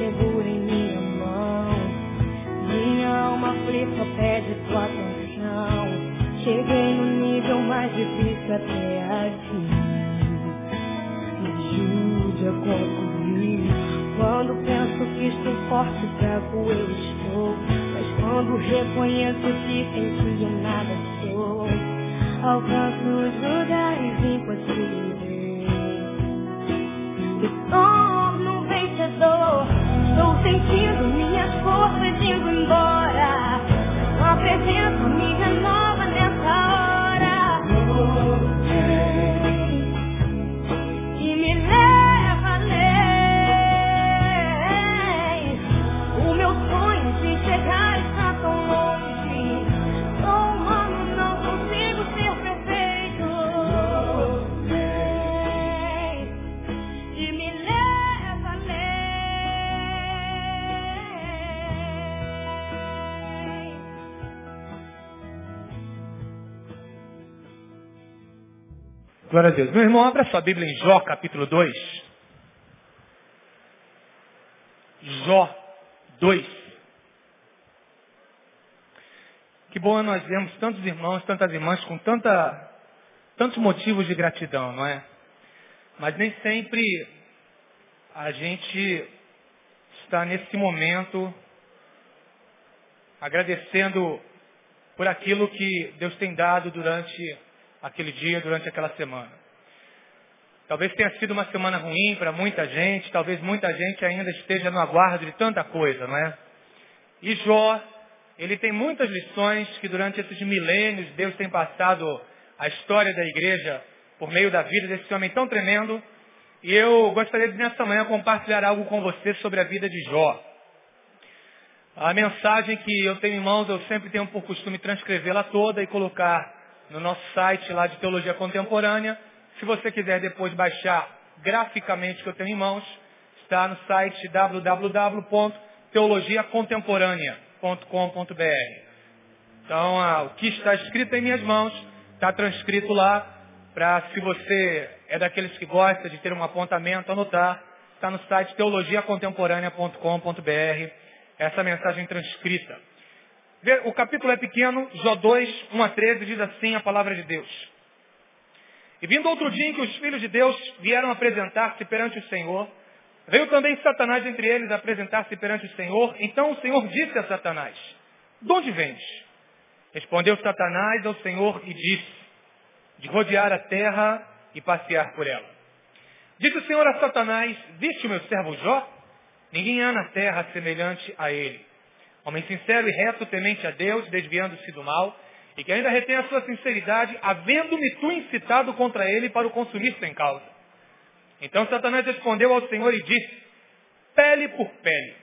Deus mais uma Glória a Deus. Meu irmão, abra sua Bíblia em Jó, capítulo 2. Jó 2. Que bom nós vemos tantos irmãos, tantas irmãs com tanta, tantos motivos de gratidão, não é? Mas nem sempre a gente está nesse momento agradecendo por aquilo que Deus tem dado durante aquele dia, durante aquela semana. Talvez tenha sido uma semana ruim para muita gente, talvez muita gente ainda esteja no aguardo de tanta coisa, não é? E Jó, ele tem muitas lições que durante esses milênios Deus tem passado a história da igreja por meio da vida desse homem tão tremendo. E eu gostaria de nessa manhã compartilhar algo com você sobre a vida de Jó. A mensagem que eu tenho em mãos, eu sempre tenho por costume transcrevê-la toda e colocar no nosso site lá de Teologia Contemporânea. Se você quiser depois baixar graficamente que eu tenho em mãos, está no site www.teologiacontemporânea.com.br. Então, ah, o que está escrito em minhas mãos está transcrito lá para, se você é daqueles que gosta de ter um apontamento, anotar, está no site teologiacontemporânea.com.br, essa mensagem transcrita. O capítulo é pequeno, Jó 2, 1 a 13, diz assim a palavra de Deus. E vindo outro dia em que os filhos de Deus vieram apresentar-se perante o Senhor, veio também Satanás entre eles apresentar-se perante o Senhor. Então o Senhor disse a Satanás, de onde vens? Respondeu Satanás ao Senhor e disse, de rodear a terra e passear por ela. Disse o Senhor a Satanás, viste o meu servo Jó? Ninguém há na terra semelhante a ele. Homem sincero e reto, temente a Deus, desviando-se do mal, e que ainda retém a sua sinceridade, havendo-me tu incitado contra ele para o consumir sem causa. Então Satanás respondeu ao Senhor e disse, pele por pele,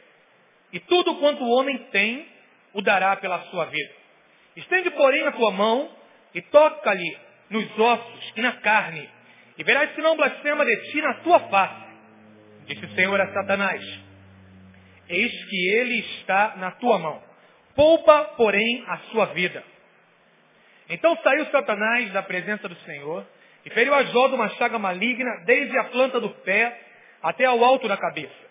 e tudo quanto o homem tem, o dará pela sua vida. Estende, porém, a tua mão e toca-lhe nos ossos e na carne, e verás se não blasfema de ti na tua face. Disse o Senhor a Satanás, eis que ele está na tua mão. Poupa, porém, a sua vida. Então saiu Satanás da presença do Senhor e feriu a Jó de uma chaga maligna, desde a planta do pé até ao alto da cabeça.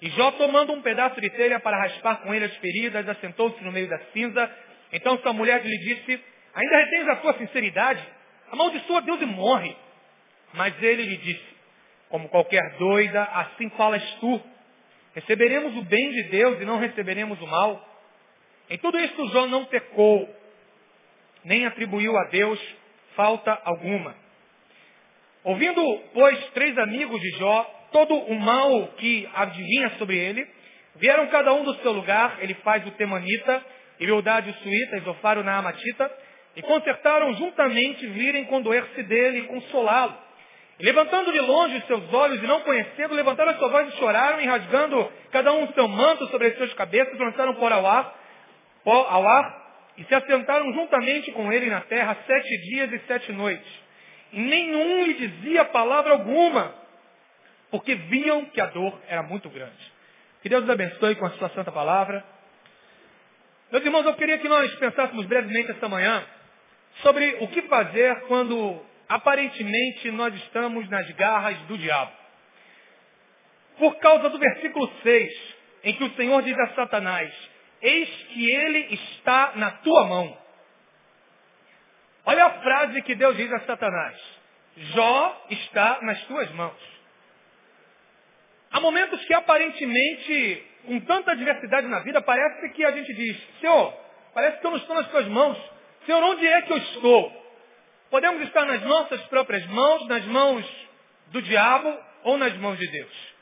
E Jó, tomando um pedaço de telha para raspar com ele as feridas, assentou-se no meio da cinza. Então sua mulher lhe disse, ainda retens a tua sinceridade? Amaldiçoa Deus e morre. Mas ele lhe disse, como qualquer doida, assim falas tu. Receberemos o bem de Deus e não receberemos o mal. Em tudo isto Jó não pecou, nem atribuiu a Deus falta alguma. Ouvindo, pois, três amigos de Jó, todo o mal que adivinha sobre ele, vieram cada um do seu lugar, ele faz o temanita, e Bildade o suíta, e Zofar o naamatita, e concertaram juntamente virem condoer-se dele e consolá-lo. Levantando de longe os seus olhos e não conhecendo, levantaram a sua voz e choraram, e rasgando cada um o seu manto sobre as suas cabeças, lançaram por ao ar, pó ao ar, e se assentaram juntamente com ele na terra sete dias e sete noites. E nenhum lhe dizia palavra alguma, porque viam que a dor era muito grande. Que Deus nos abençoe com a sua santa palavra. Meus irmãos, eu queria que nós pensássemos brevemente esta manhã sobre o que fazer quando aparentemente nós estamos nas garras do diabo. por causa do versículo 6, em que o Senhor diz a Satanás, eis que ele está na tua mão. Olha a frase que Deus diz a Satanás. Jó está nas tuas mãos. Há momentos que aparentemente, com tanta diversidade na vida, parece que a gente diz, Senhor, parece que eu não estou nas tuas mãos. Senhor, onde é que eu estou? Podemos estar nas nossas próprias mãos, nas mãos do diabo ou nas mãos de Deus.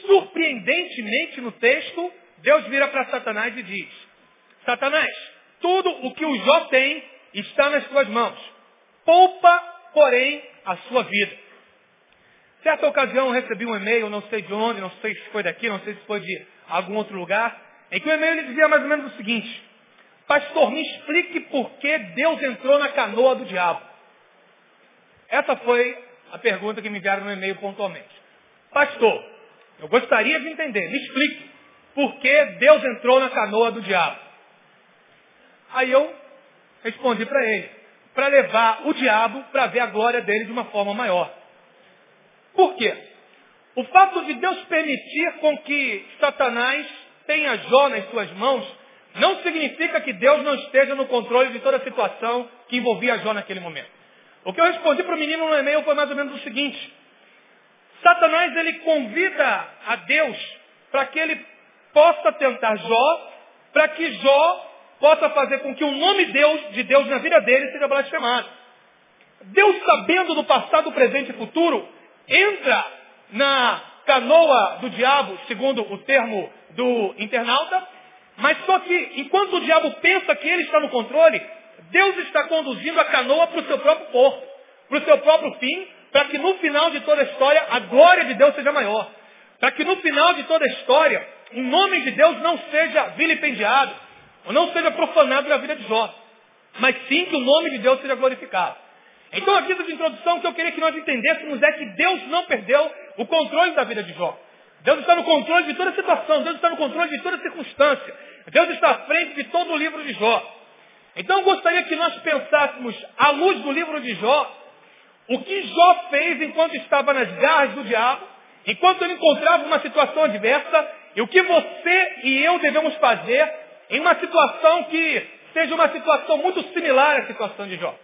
Surpreendentemente no texto, Deus vira para Satanás e diz, Satanás, tudo o que o Jó tem está nas tuas mãos. Poupa, porém, a sua vida. Certa ocasião eu recebi um e-mail, não sei de onde, não sei se foi daqui, não sei se foi de algum outro lugar, em que o e-mail dizia mais ou menos o seguinte, Pastor, me explique por que Deus entrou na canoa do diabo. Essa foi a pergunta que me enviaram no e-mail pontualmente. Pastor, eu gostaria de entender, me explique por que Deus entrou na canoa do diabo. Aí eu respondi para ele, para levar o diabo para ver a glória dele de uma forma maior. Por quê? O fato de Deus permitir com que Satanás tenha Jó nas suas mãos não significa que Deus não esteja no controle de toda a situação que envolvia Jó naquele momento. O que eu respondi para o menino no e-mail foi mais ou menos o seguinte. Satanás ele convida a Deus para que ele possa tentar Jó, para que Jó possa fazer com que o nome Deus, de Deus na vida dele seja blasfemado. Deus, sabendo do passado, presente e futuro, entra na canoa do diabo, segundo o termo do internauta, mas só que enquanto o diabo pensa que ele está no controle, Deus está conduzindo a canoa para o seu próprio porto, para o seu próprio fim, para que no final de toda a história a glória de Deus seja maior. Para que no final de toda a história o nome de Deus não seja vilipendiado, ou não seja profanado na vida de Jó, mas sim que o nome de Deus seja glorificado. Então a vida de introdução que eu queria que nós entendêssemos é que Deus não perdeu o controle da vida de Jó. Deus está no controle de toda a situação, Deus está no controle de toda a circunstância. Deus está à frente de todo o livro de Jó. Então eu gostaria que nós pensássemos, à luz do livro de Jó, o que Jó fez enquanto estava nas garras do diabo, enquanto ele encontrava uma situação adversa, e o que você e eu devemos fazer em uma situação que seja uma situação muito similar à situação de Jó.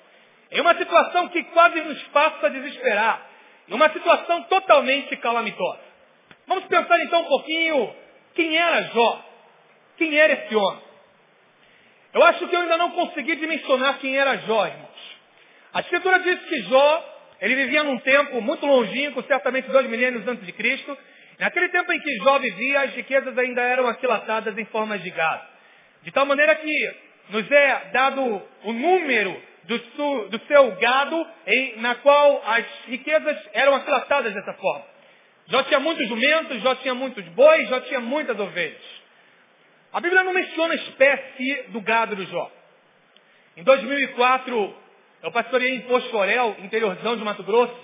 Em uma situação que quase nos faça desesperar. Em uma situação totalmente calamitosa. Vamos pensar então um pouquinho quem era Jó. Quem era esse homem? Eu acho que eu ainda não consegui dimensionar quem era Jó, irmãos. A Escritura diz que Jó, ele vivia num tempo muito longínquo, certamente dois milênios antes de Cristo. Naquele tempo em que Jó vivia, as riquezas ainda eram aquilatadas em formas de gado. De tal maneira que nos é dado o número do, su, do seu gado, em, na qual as riquezas eram aquilatadas dessa forma. Jó tinha muitos jumentos, Jó tinha muitos bois, Jó tinha muitas ovelhas. A Bíblia não menciona a espécie do gado do Jó. Em 2004, eu pastoreei em Posto Orel, interiorzão de Mato Grosso.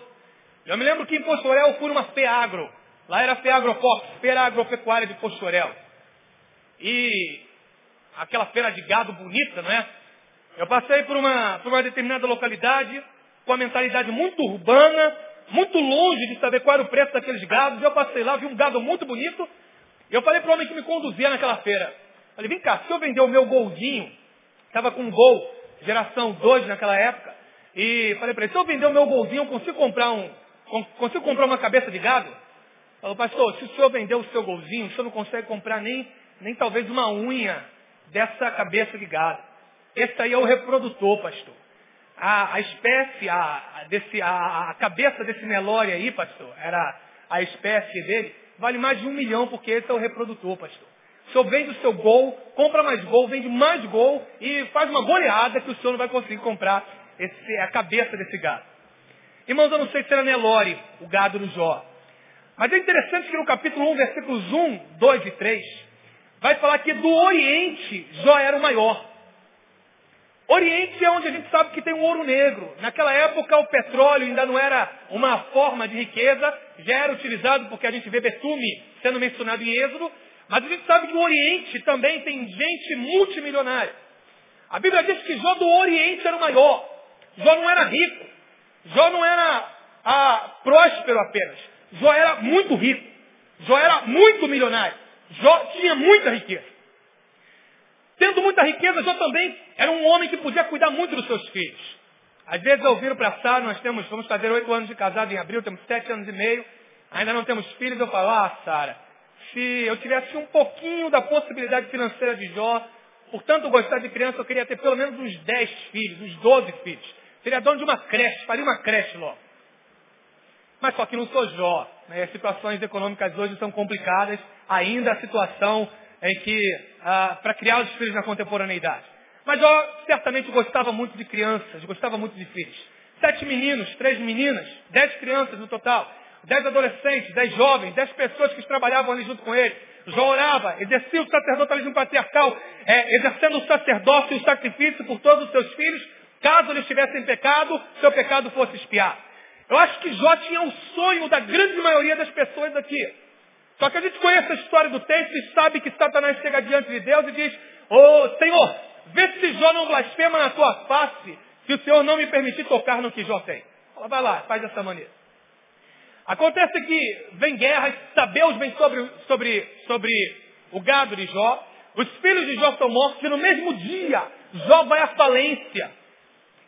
Eu me lembro que em Posto Orel eu fui numa Feagro. Lá era Feagrofox, Feira Agropecuária de Posto Orel. E aquela feira de gado bonita, não é? Eu passei por uma, por uma determinada localidade com a mentalidade muito urbana, muito longe de saber qual era o preço daqueles gados. Eu passei lá, vi um gado muito bonito. Eu falei para o homem que me conduzia naquela feira. Falei, vem cá, se eu vender o meu golzinho, estava com um gol, geração 2 naquela época, e falei para ele, se eu vender o meu golzinho, eu consigo comprar um, consigo comprar uma cabeça de gado? Falou, pastor, se o senhor vender o seu golzinho, o senhor não consegue comprar nem, nem talvez uma unha dessa cabeça de gado. Esse aí é o reprodutor, pastor. A, a espécie, a, a, desse, a, a cabeça desse Nelore aí, pastor, era a espécie dele, vale mais de um milhão, porque esse é o reprodutor, pastor. O senhor vende o seu gol, compra mais gol, vende mais gol e faz uma goleada que o senhor não vai conseguir comprar esse, a cabeça desse gado. Irmãos, eu não sei se era Nelore, o gado do Jó. Mas é interessante que no capítulo 1, versículos 1, 2 e 3, vai falar que do Oriente Jó era o maior. Oriente é onde a gente sabe que tem o ouro negro. Naquela época o petróleo ainda não era uma forma de riqueza, já era utilizado porque a gente vê betume sendo mencionado em Êxodo, mas a gente sabe que o Oriente também tem gente multimilionária. A Bíblia diz que Jó do Oriente era o maior. Jó não era rico. Jó não era ah, próspero apenas. Jó era muito rico. Jó era muito milionário. Jó tinha muita riqueza. Tendo muita riqueza, Jó também era um homem que podia cuidar muito dos seus filhos. Às vezes eu viro para Sara, nós temos, vamos fazer oito anos de casado em abril, temos sete anos e meio, ainda não temos filhos, eu falo, ah, Sara, se eu tivesse um pouquinho da possibilidade financeira de Jó, por tanto gostar de criança, eu queria ter pelo menos uns dez filhos, uns doze filhos. Seria dono de uma creche, faria uma creche logo. Mas só que não sou Jó. Né? As situações econômicas hoje são complicadas, ainda a situação em que, ah, para criar os filhos na contemporaneidade. Mas Jó certamente gostava muito de crianças, gostava muito de filhos. Sete meninos, três meninas, dez crianças no total. Dez adolescentes, dez jovens, dez pessoas que trabalhavam ali junto com ele. Jó orava, exercia o sacerdotalismo patriarcal, é, exercendo o sacerdócio e o sacrifício por todos os seus filhos, caso eles tivessem pecado, seu pecado fosse espiar. Eu acho que Jó tinha o sonho da grande maioria das pessoas aqui. Só que a gente conhece a história do texto e sabe que Satanás chega diante de Deus e diz, ô oh, Senhor, vê se Jó não blasfema na tua face, se o Senhor não me permitir tocar no que Jó tem. Fala, vai lá, faz dessa maneira. Acontece que vem guerras, Sabeus vem sobre, sobre, sobre o gado de Jó, os filhos de Jó são mortos e no mesmo dia Jó vai à falência.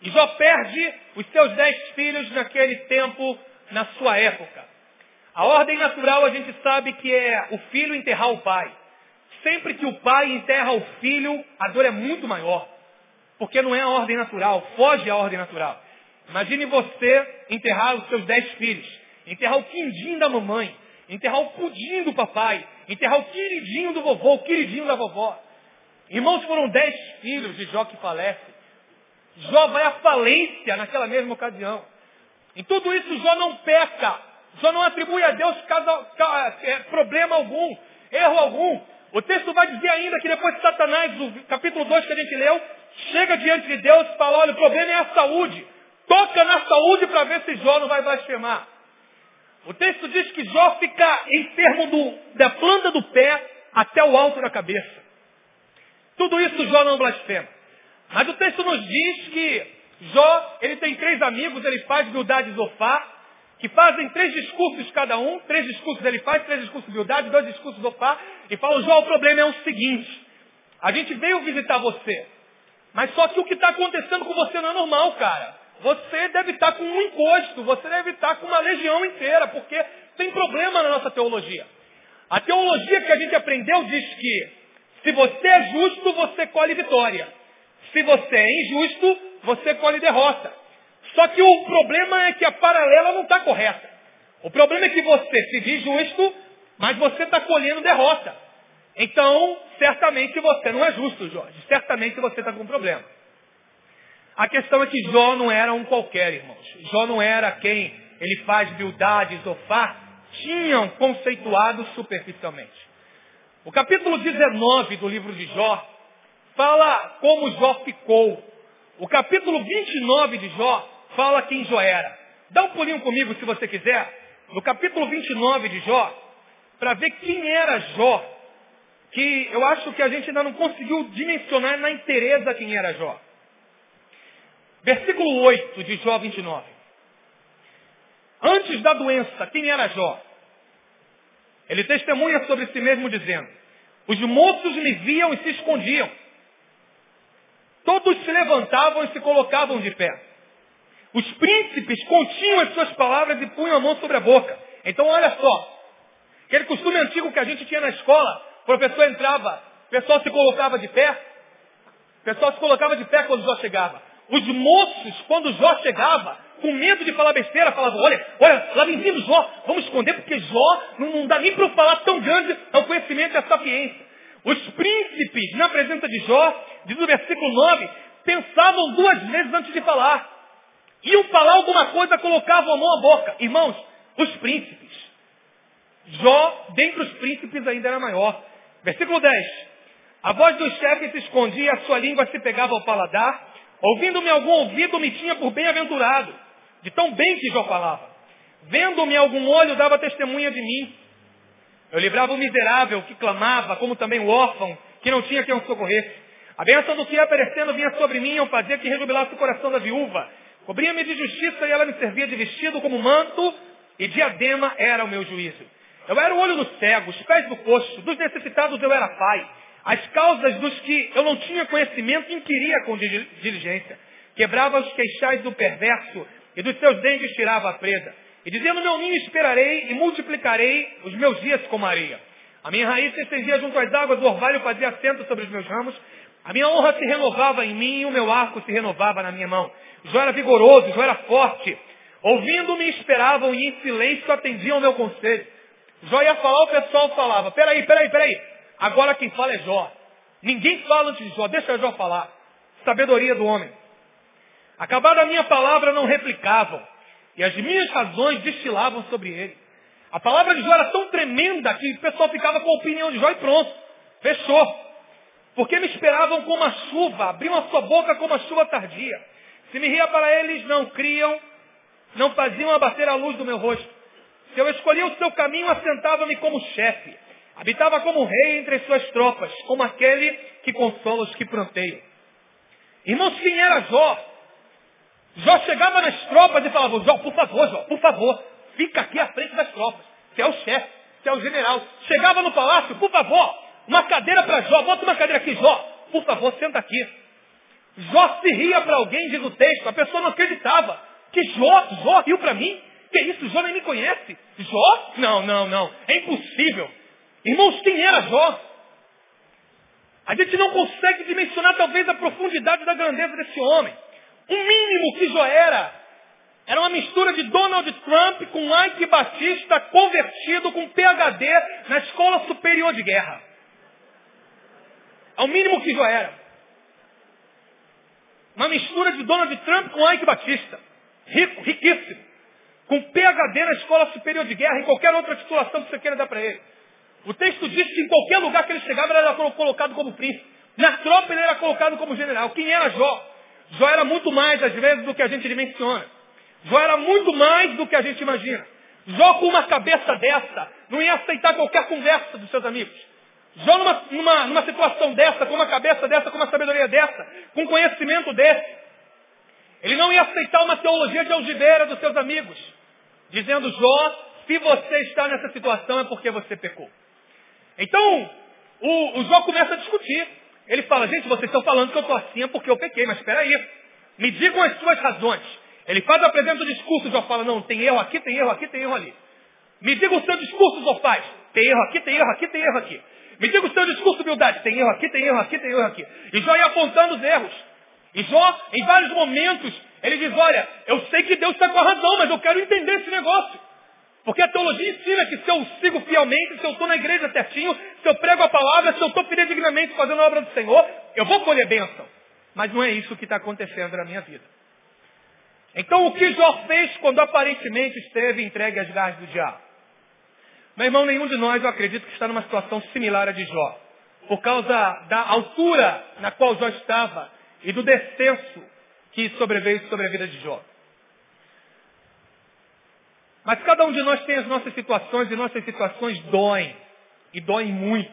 E Jó perde os seus dez filhos naquele tempo, na sua época. A ordem natural a gente sabe que é o filho enterrar o pai. Sempre que o pai enterra o filho, a dor é muito maior. Porque não é a ordem natural, foge à ordem natural. Imagine você enterrar os seus dez filhos, enterrar o quindim da mamãe, enterrar o pudim do papai, enterrar o queridinho do vovô, o queridinho da vovó. Irmãos, foram dez filhos de Jó que falece. Jó vai à falência naquela mesma ocasião. Em tudo isso, Jó não peca. Jó não atribui a Deus é, problema algum, erro algum. O texto vai dizer ainda que depois de Satanás, o capítulo 2 que a gente leu, chega diante de Deus e fala, olha, o problema é a saúde. Toca na saúde para ver se Jó não vai blasfemar. O texto diz que Jó fica enfermo do, da planta do pé até o alto da cabeça. Tudo isso Jó não blasfema. Mas o texto nos diz que Jó, ele tem três amigos, ele faz Bildade e Zofá, que fazem três discursos cada um, três discursos ele faz, três discursos de Bildade, dois discursos de Zofá, e fala, Jó, o problema é o seguinte, a gente veio visitar você, mas só que o que está acontecendo com você não é normal, cara. Você deve estar tá com um encosto, você deve estar tá com uma legião inteira, porque tem problema na nossa teologia. A teologia que a gente aprendeu diz que se você é justo, você colhe vitória. Se você é injusto, você colhe derrota. Só que o problema é que a paralela não está correta. O problema é que você se diz justo, mas você está colhendo derrota. Então, certamente você não é justo, Jorge. Certamente você está com um problema. A questão é que Jó não era um qualquer, irmãos. Jó não era quem ele faz Bildade, Zofá, tinham conceituado superficialmente. O capítulo 19 do livro de Jó fala como Jó ficou. O capítulo 29 de Jó fala quem Jó era. Dá um pulinho comigo se você quiser. No capítulo 29 de Jó, para ver quem era Jó. Que eu acho que a gente ainda não conseguiu dimensionar na inteireza quem era Jó. Versículo 8 de Jó 29. Antes da doença, quem era Jó? Ele testemunha sobre si mesmo dizendo, os moços me viam e se escondiam. Todos se levantavam e se colocavam de pé. Os príncipes continham as suas palavras e punham a mão sobre a boca. Então olha só. Aquele costume antigo que a gente tinha na escola, o professor entrava, o pessoal se colocava de pé. O pessoal se colocava de pé quando Jó chegava. Os moços, quando Jó chegava, com medo de falar besteira, falavam, olha, olha, lá vem vindo Jó, vamos esconder, porque Jó não, não dá nem para eu falar tão grande é o conhecimento e a sapiência. Os príncipes, na presença de Jó, diz o versículo 9, pensavam duas vezes antes de falar. Iam falar alguma coisa, colocavam a mão à boca. Irmãos, os príncipes. Jó, dentre os príncipes, ainda era maior. Versículo 10. A voz do chefe se escondia, a sua língua se pegava ao paladar. Ouvindo-me algum ouvido, me tinha por bem-aventurado. De tão bem que Jó falava. Vendo-me algum olho, dava testemunha de mim. Eu livrava o miserável que clamava, como também o órfão que não tinha quem o socorresse. A bênção do que ia aparecendo vinha sobre mim, eu fazia que rejubilasse o coração da viúva. Cobria-me de justiça e ela me servia de vestido como manto, e diadema era o meu juízo. Eu era o olho do cego, os pés do coxo, dos necessitados eu era pai. As causas dos que eu não tinha conhecimento inquiria com diligência. Quebrava os queixais do perverso e dos seus dentes tirava a presa. E dizia, no meu ninho esperarei e multiplicarei os meus dias como areia. A minha raiz se estendia junto às águas, o orvalho fazia assento sobre os meus ramos. A minha honra se renovava em mim e o meu arco se renovava na minha mão. Jó era vigoroso, Jó era forte. Ouvindo-me esperavam e em silêncio atendiam ao meu conselho. Jó ia falar, o pessoal falava, peraí, peraí, peraí. Agora quem fala é Jó. Ninguém fala antes de Jó, deixa Jó falar. Sabedoria do homem. Acabada a minha palavra, não replicavam. E as minhas razões destilavam sobre ele. A palavra de Jó era tão tremenda que o pessoal ficava com a opinião de Jó e pronto. Fechou. Porque me esperavam como a chuva, abriam a sua boca como a chuva tardia. Se me ria para eles, não criam, não faziam abater a luz do meu rosto. Se eu escolhia o seu caminho, assentava-me como chefe. Habitava como rei entre as suas tropas, como aquele que consola os que pranteiam. Irmãos, quem era Jó? Jó chegava nas tropas e falava, Jó, por favor, Jó, por favor, fica aqui à frente das tropas. Você é o chefe, você é o general. Chegava no palácio, por favor, uma cadeira para Jó, bota uma cadeira aqui, Jó, por favor, senta aqui. Jó se ria para alguém, diz o texto, a pessoa não acreditava. Que Jó, Jó riu para mim? Que isso, Jó nem me conhece. Jó? Não, não, não, é impossível. Irmãos, quem era Jó? A gente não consegue dimensionar talvez a profundidade da grandeza desse homem. O mínimo que Jó era, era uma mistura de Donald Trump com Ike Batista convertido com PhD na Escola Superior de Guerra. É o mínimo que Jó era. Uma mistura de Donald Trump com Ike Batista. Rico, riquíssimo. Com PhD na Escola Superior de Guerra e qualquer outra titulação que você queira dar para ele. O texto diz que em qualquer lugar que ele chegava, ele era colocado como príncipe. Na tropa ele era colocado como general. Quem era Jó? Jó era muito mais, às vezes, do que a gente dimensiona. Jó era muito mais do que a gente imagina. Jó com uma cabeça dessa, não ia aceitar qualquer conversa dos seus amigos. Jó numa, numa, numa situação dessa, com uma cabeça dessa, com uma sabedoria dessa, com um conhecimento desse, ele não ia aceitar uma teologia de algibeira dos seus amigos, dizendo, Jó, se você está nessa situação é porque você pecou. Então, o, o Jó começa a discutir. Ele fala, gente, vocês estão falando que eu estou assim é porque eu pequei, mas espera aí. Me digam as suas razões. Ele faz, apresenta o discurso, Jó fala, não, tem erro aqui, tem erro aqui, tem erro ali. Me diga o seu discurso, Jó faz. Tem erro aqui, tem erro aqui, tem erro aqui. Me diga o seu discurso de humildade. Tem erro aqui, tem erro aqui, tem erro aqui. E Jó ia apontando os erros. E Jó, em vários momentos, ele diz, olha, eu sei que Deus está com a razão, mas eu quero entender esse negócio. Porque a teologia ensina que se eu sigo fielmente, se eu estou na igreja certinho, se eu prego a palavra, se eu estou fidedignamente fazendo a obra do Senhor, eu vou colher bênção. Mas não é isso que está acontecendo na minha vida. Então o que Jó fez quando aparentemente esteve entregue às garras do diabo? Meu irmão, nenhum de nós, eu acredito que está numa situação similar à de Jó. Por causa da altura na qual Jó estava e do descenso que sobreveio sobre a vida de Jó. Mas cada um de nós tem as nossas situações e nossas situações doem. E doem muito.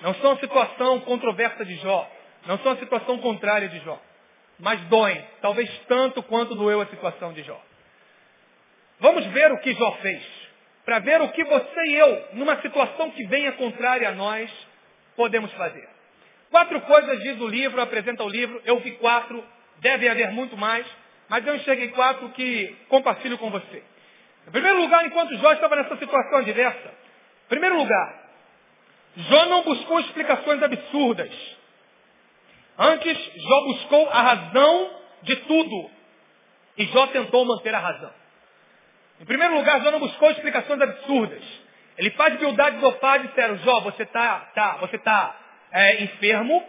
Não são a situação controversa de Jó. Não são a situação contrária de Jó. Mas doem. Talvez tanto quanto doeu a situação de Jó. Vamos ver o que Jó fez. Para ver o que você e eu, numa situação que venha contrária a nós, podemos fazer. Quatro coisas diz o livro, apresenta o livro. Eu vi quatro, deve haver muito mais. Mas eu enxerguei quatro que compartilho com você. Em primeiro lugar, enquanto Jó estava nessa situação adversa, em primeiro lugar, Jó não buscou explicações absurdas. Antes, Jó buscou a razão de tudo. E Jó tentou manter a razão. Em primeiro lugar, Jó não buscou explicações absurdas. Ele faz pai e disseram, Jó, você está tá, você tá, é, enfermo,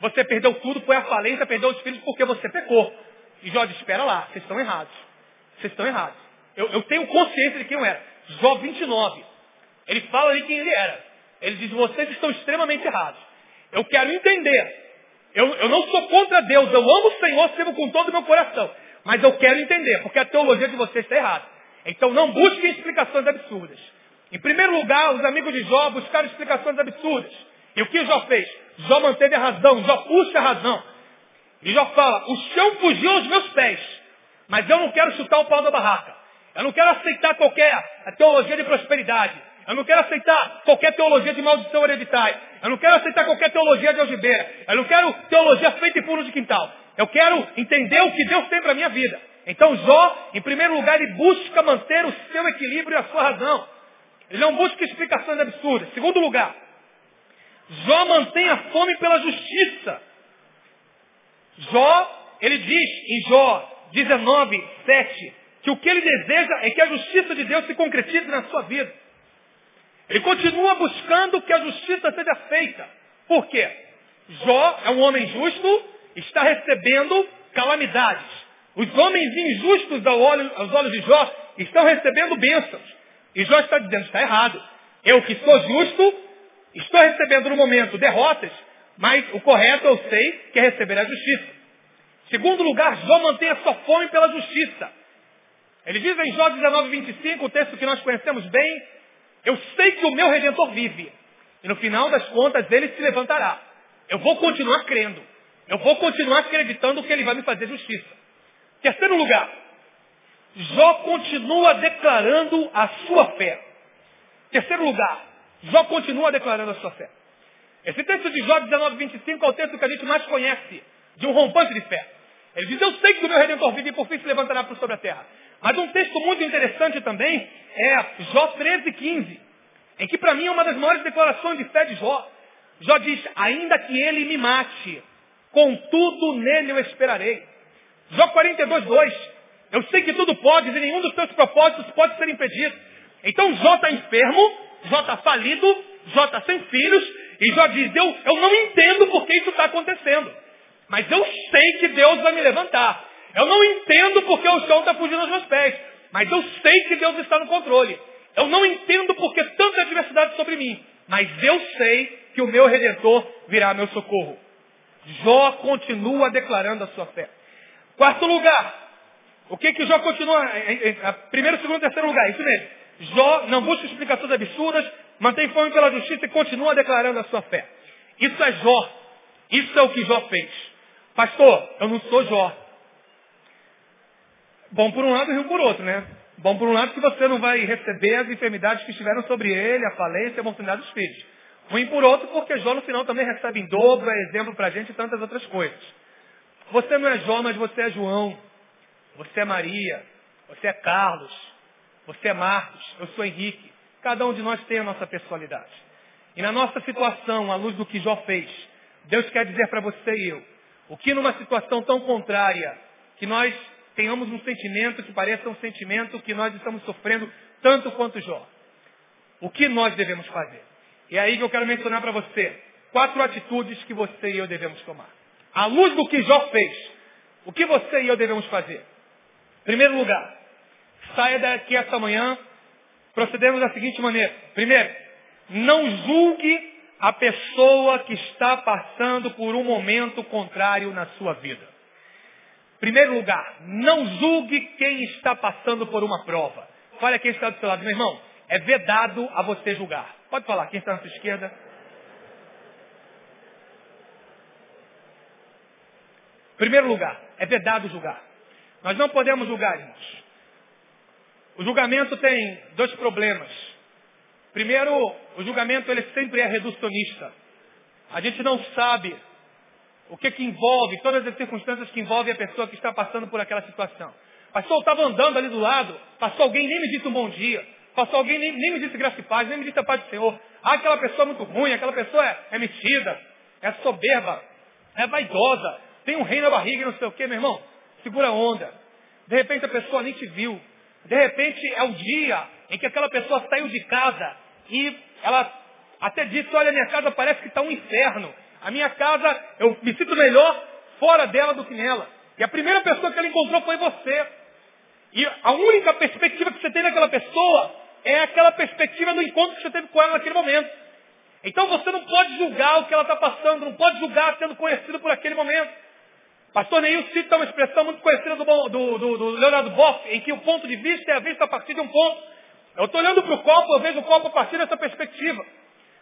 você perdeu tudo, foi à falência, perdeu os filhos porque você pecou. E Jó diz, espera lá, vocês estão errados. Vocês estão errados. Eu, eu tenho consciência de quem eu era. Jó 29. Ele fala ali quem ele era. Ele diz, vocês estão extremamente errados. Eu quero entender. Eu, eu não sou contra Deus. Eu amo o Senhor, sirvo com todo o meu coração. Mas eu quero entender, porque a teologia de vocês está errada. Então não busquem explicações absurdas. Em primeiro lugar, os amigos de Jó buscaram explicações absurdas. E o que Jó fez? Jó manteve a razão, Jó puxa a razão. E Jó fala, o chão fugiu aos meus pés, mas eu não quero chutar o pau da barraca. Eu não quero aceitar qualquer teologia de prosperidade. Eu não quero aceitar qualquer teologia de maldição hereditária. Eu não quero aceitar qualquer teologia de algibeira. Eu não quero teologia feita em fundo de quintal. Eu quero entender o que Deus tem para a minha vida. Então Jó, em primeiro lugar, ele busca manter o seu equilíbrio e a sua razão. Ele não busca explicações absurdas. Segundo lugar, Jó mantém a fome pela justiça. Jó, ele diz em Jó 19, 7, que o que ele deseja é que a justiça de Deus se concretize na sua vida. Ele continua buscando que a justiça seja feita. Por quê? Jó é um homem justo, está recebendo calamidades. Os homens injustos aos olhos de Jó estão recebendo bênçãos. E Jó está dizendo, está errado. Eu que sou justo, estou recebendo no momento derrotas, mas o correto eu sei que é receber a justiça. Segundo lugar, Jó mantém a sua fome pela justiça. Ele diz em Jó 19, 25, o texto que nós conhecemos bem, eu sei que o meu Redentor vive. E no final das contas ele se levantará. Eu vou continuar crendo. Eu vou continuar acreditando que ele vai me fazer justiça. Terceiro lugar, Jó continua declarando a sua fé. Terceiro lugar, Jó continua declarando a sua fé. Esse texto de Jó 19, 25 é o texto que a gente mais conhece, de um rompante de fé. Ele diz, eu sei que o meu Redentor vive e por fim se levantará por sobre a terra. Mas um texto muito interessante também é Jó 13, 15, em que para mim é uma das maiores declarações de fé de Jó. Jó diz, ainda que ele me mate, contudo nele eu esperarei. Jó 42, 2, eu sei que tudo pode e nenhum dos teus propósitos pode ser impedido. Então Jó está enfermo, Jó está falido, Jó está sem filhos, e Jó diz, eu, eu não entendo por que isso está acontecendo. Mas eu sei que Deus vai me levantar. Eu não entendo porque o chão está fugindo aos meus pés. Mas eu sei que Deus está no controle. Eu não entendo porque tanta adversidade sobre mim. Mas eu sei que o meu Redentor virá meu socorro. Jó continua declarando a sua fé. Quarto lugar. O que que Jó continua? Primeiro, segundo, terceiro lugar. Isso mesmo. Jó não busca explicações absurdas, mantém fome pela justiça e continua declarando a sua fé. Isso é Jó. Isso é o que Jó fez. Pastor, eu não sou Jó. Bom por um lado e ruim por outro, né? Bom por um lado que você não vai receber as enfermidades que estiveram sobre ele, a falência e a oportunidade dos filhos. Ruim por outro porque Jó no final também recebe em dobro, é exemplo para a gente e tantas outras coisas. Você não é Jó, mas você é João. Você é Maria. Você é Carlos. Você é Marcos. Eu sou Henrique. Cada um de nós tem a nossa personalidade. E na nossa situação, à luz do que Jó fez, Deus quer dizer para você e eu, o que numa situação tão contrária, que nós tenhamos um sentimento que pareça um sentimento que nós estamos sofrendo tanto quanto Jó. O que nós devemos fazer? E é aí que eu quero mencionar para você quatro atitudes que você e eu devemos tomar. À luz do que Jó fez, o que você e eu devemos fazer? Primeiro lugar, saia daqui esta manhã procedendo da seguinte maneira. Primeiro, não julgue a pessoa que está passando por um momento contrário na sua vida. Primeiro lugar, não julgue quem está passando por uma prova. Olha quem está do seu lado, meu irmão. É vedado a você julgar. Pode falar, quem está na sua esquerda? Primeiro lugar, é vedado julgar. Nós não podemos julgar, irmãos. O julgamento tem dois problemas. Primeiro, o julgamento ele sempre é reducionista. A gente não sabe o que, que envolve, todas as circunstâncias que envolvem a pessoa que está passando por aquela situação. Pastor, eu estava andando ali do lado, passou alguém, nem me disse um bom dia. Passou alguém, nem, nem me disse graça e paz, nem me disse a paz do Senhor. Ah, aquela pessoa é muito ruim, aquela pessoa é, é metida, é soberba, é vaidosa, tem um rei na barriga e não sei o quê, meu irmão. Segura a onda. De repente a pessoa nem te viu. De repente é o dia em que aquela pessoa saiu de casa e ela até disse, olha, minha casa parece que está um inferno. A minha casa, eu me sinto melhor fora dela do que nela. E a primeira pessoa que ela encontrou foi você. E a única perspectiva que você tem naquela pessoa é aquela perspectiva do encontro que você teve com ela naquele momento. Então você não pode julgar o que ela está passando, não pode julgar sendo conhecido por aquele momento. Pastor Neil cita uma expressão muito conhecida do, do, do, do Leonardo Boff, em que o ponto de vista é a vista a partir de um ponto. Eu estou olhando para o copo, eu vejo o copo a partir dessa perspectiva.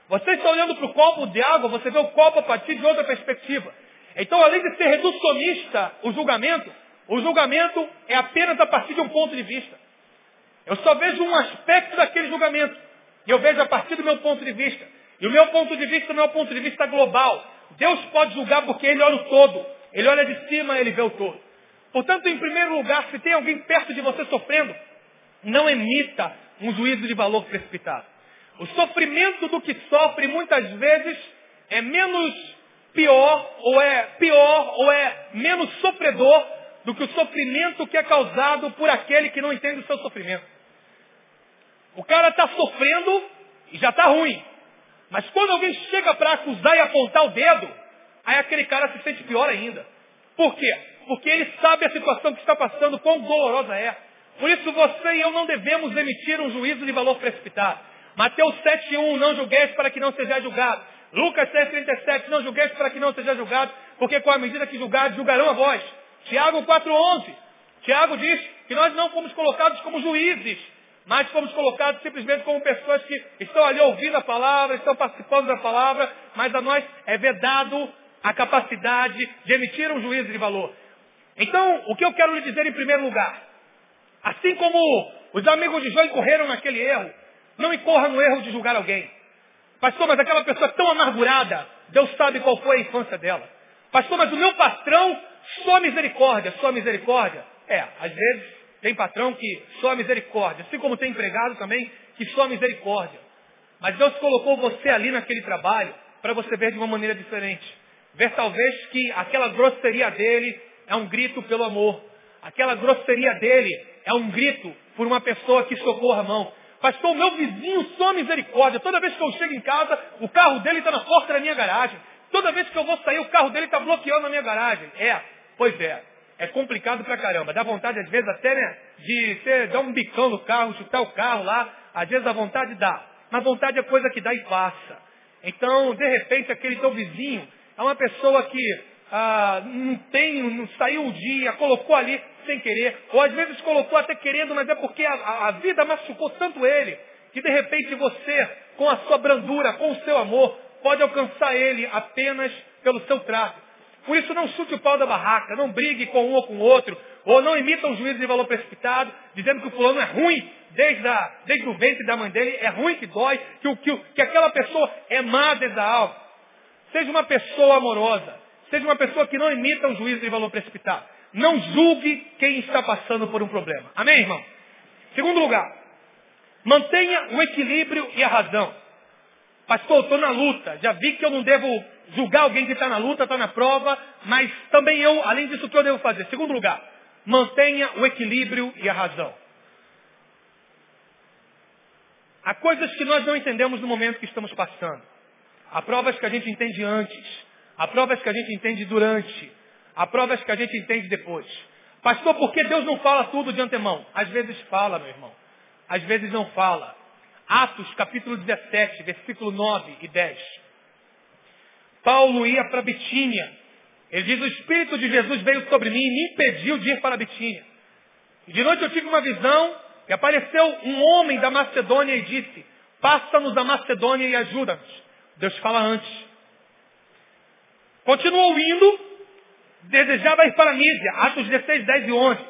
Você está olhando para o copo de água, você vê o copo a partir de outra perspectiva. Então, além de ser reducionista o julgamento, o julgamento é apenas a partir de um ponto de vista. Eu só vejo um aspecto daquele julgamento. E eu vejo a partir do meu ponto de vista. E o meu ponto de vista não é o ponto de vista global. Deus pode julgar porque Ele olha o todo. Ele olha de cima, Ele vê o todo. Portanto, em primeiro lugar, se tem alguém perto de você sofrendo, não emita um juízo de valor precipitado. O sofrimento do que sofre muitas vezes é menos pior, ou é pior, ou é menos sofredor do que o sofrimento que é causado por aquele que não entende o seu sofrimento. O cara está sofrendo e já está ruim. Mas quando alguém chega para acusar e apontar o dedo, aí aquele cara se sente pior ainda. Por quê? Porque ele sabe a situação que está passando, quão dolorosa é. Por isso você e eu não devemos emitir um juízo de valor precipitado. Mateus 7,1, não julgueis para que não seja julgado. Lucas 6,37, não julgueis para que não seja julgado, porque com a medida que julgar, julgarão a vós. Tiago 4,11, Tiago diz que nós não fomos colocados como juízes, mas fomos colocados simplesmente como pessoas que estão ali ouvindo a palavra, estão participando da palavra, mas a nós é vedado a capacidade de emitir um juízo de valor. Então, o que eu quero lhe dizer em primeiro lugar, assim como os amigos de Jó incorreram naquele erro, não incorra no erro de julgar alguém. Pastor, mas aquela pessoa tão amargurada, Deus sabe qual foi a infância dela. Pastor, mas o meu patrão, só misericórdia, só misericórdia. É, às vezes tem patrão que só misericórdia, assim como tem empregado também que só misericórdia. Mas Deus colocou você ali naquele trabalho para você ver de uma maneira diferente. Ver talvez que aquela grosseria dele é um grito pelo amor. Aquela grosseria dele é um grito por uma pessoa que socorra a mão. Pastor, o meu vizinho só misericórdia. Toda vez que eu chego em casa, o carro dele está na porta da minha garagem. Toda vez que eu vou sair, o carro dele está bloqueando a minha garagem. É, pois é é complicado pra caramba. Dá vontade, às vezes, até, né, de dar um bicão no carro, chutar o carro lá. Às vezes a vontade dá. Mas vontade é coisa que dá e passa. Então, de repente, aquele teu vizinho é uma pessoa que ah, não tem, não saiu um dia, colocou ali sem querer, ou às vezes colocou até querendo, mas é porque a, a vida machucou tanto ele, que de repente você, com a sua brandura, com o seu amor, pode alcançar ele apenas pelo seu trato. Por isso não chute o pau da barraca, não brigue com um ou com o outro, ou não imita um juízo de valor precipitado, dizendo que o fulano é ruim desde, a, desde o ventre da mãe dele, é ruim que dói, que, que, que aquela pessoa é má desde a alma. Seja uma pessoa amorosa, seja uma pessoa que não imita um juízo de valor precipitado. Não julgue quem está passando por um problema. Amém, irmão? Segundo lugar, mantenha o equilíbrio e a razão. Pastor, estou na luta, já vi que eu não devo julgar alguém que está na luta, está na prova, mas também eu, além disso, o que eu devo fazer? Segundo lugar, mantenha o equilíbrio e a razão. Há coisas que nós não entendemos no momento que estamos passando. Há provas que a gente entende antes. Há provas que a gente entende durante. Há provas que a gente entende depois. Pastor, por que Deus não fala tudo de antemão? Às vezes fala, meu irmão. Às vezes não fala. Atos capítulo 17, versículo 9 e 10. Paulo ia para Bitínia. Ele diz, o Espírito de Jesus veio sobre mim e me impediu de ir para Bitínia. E de noite eu tive uma visão e apareceu um homem da Macedônia e disse, passa-nos a Macedônia e ajuda-nos. Deus fala antes. Continuou indo, desejava ir para Mísia, Atos 16, 10 e 11.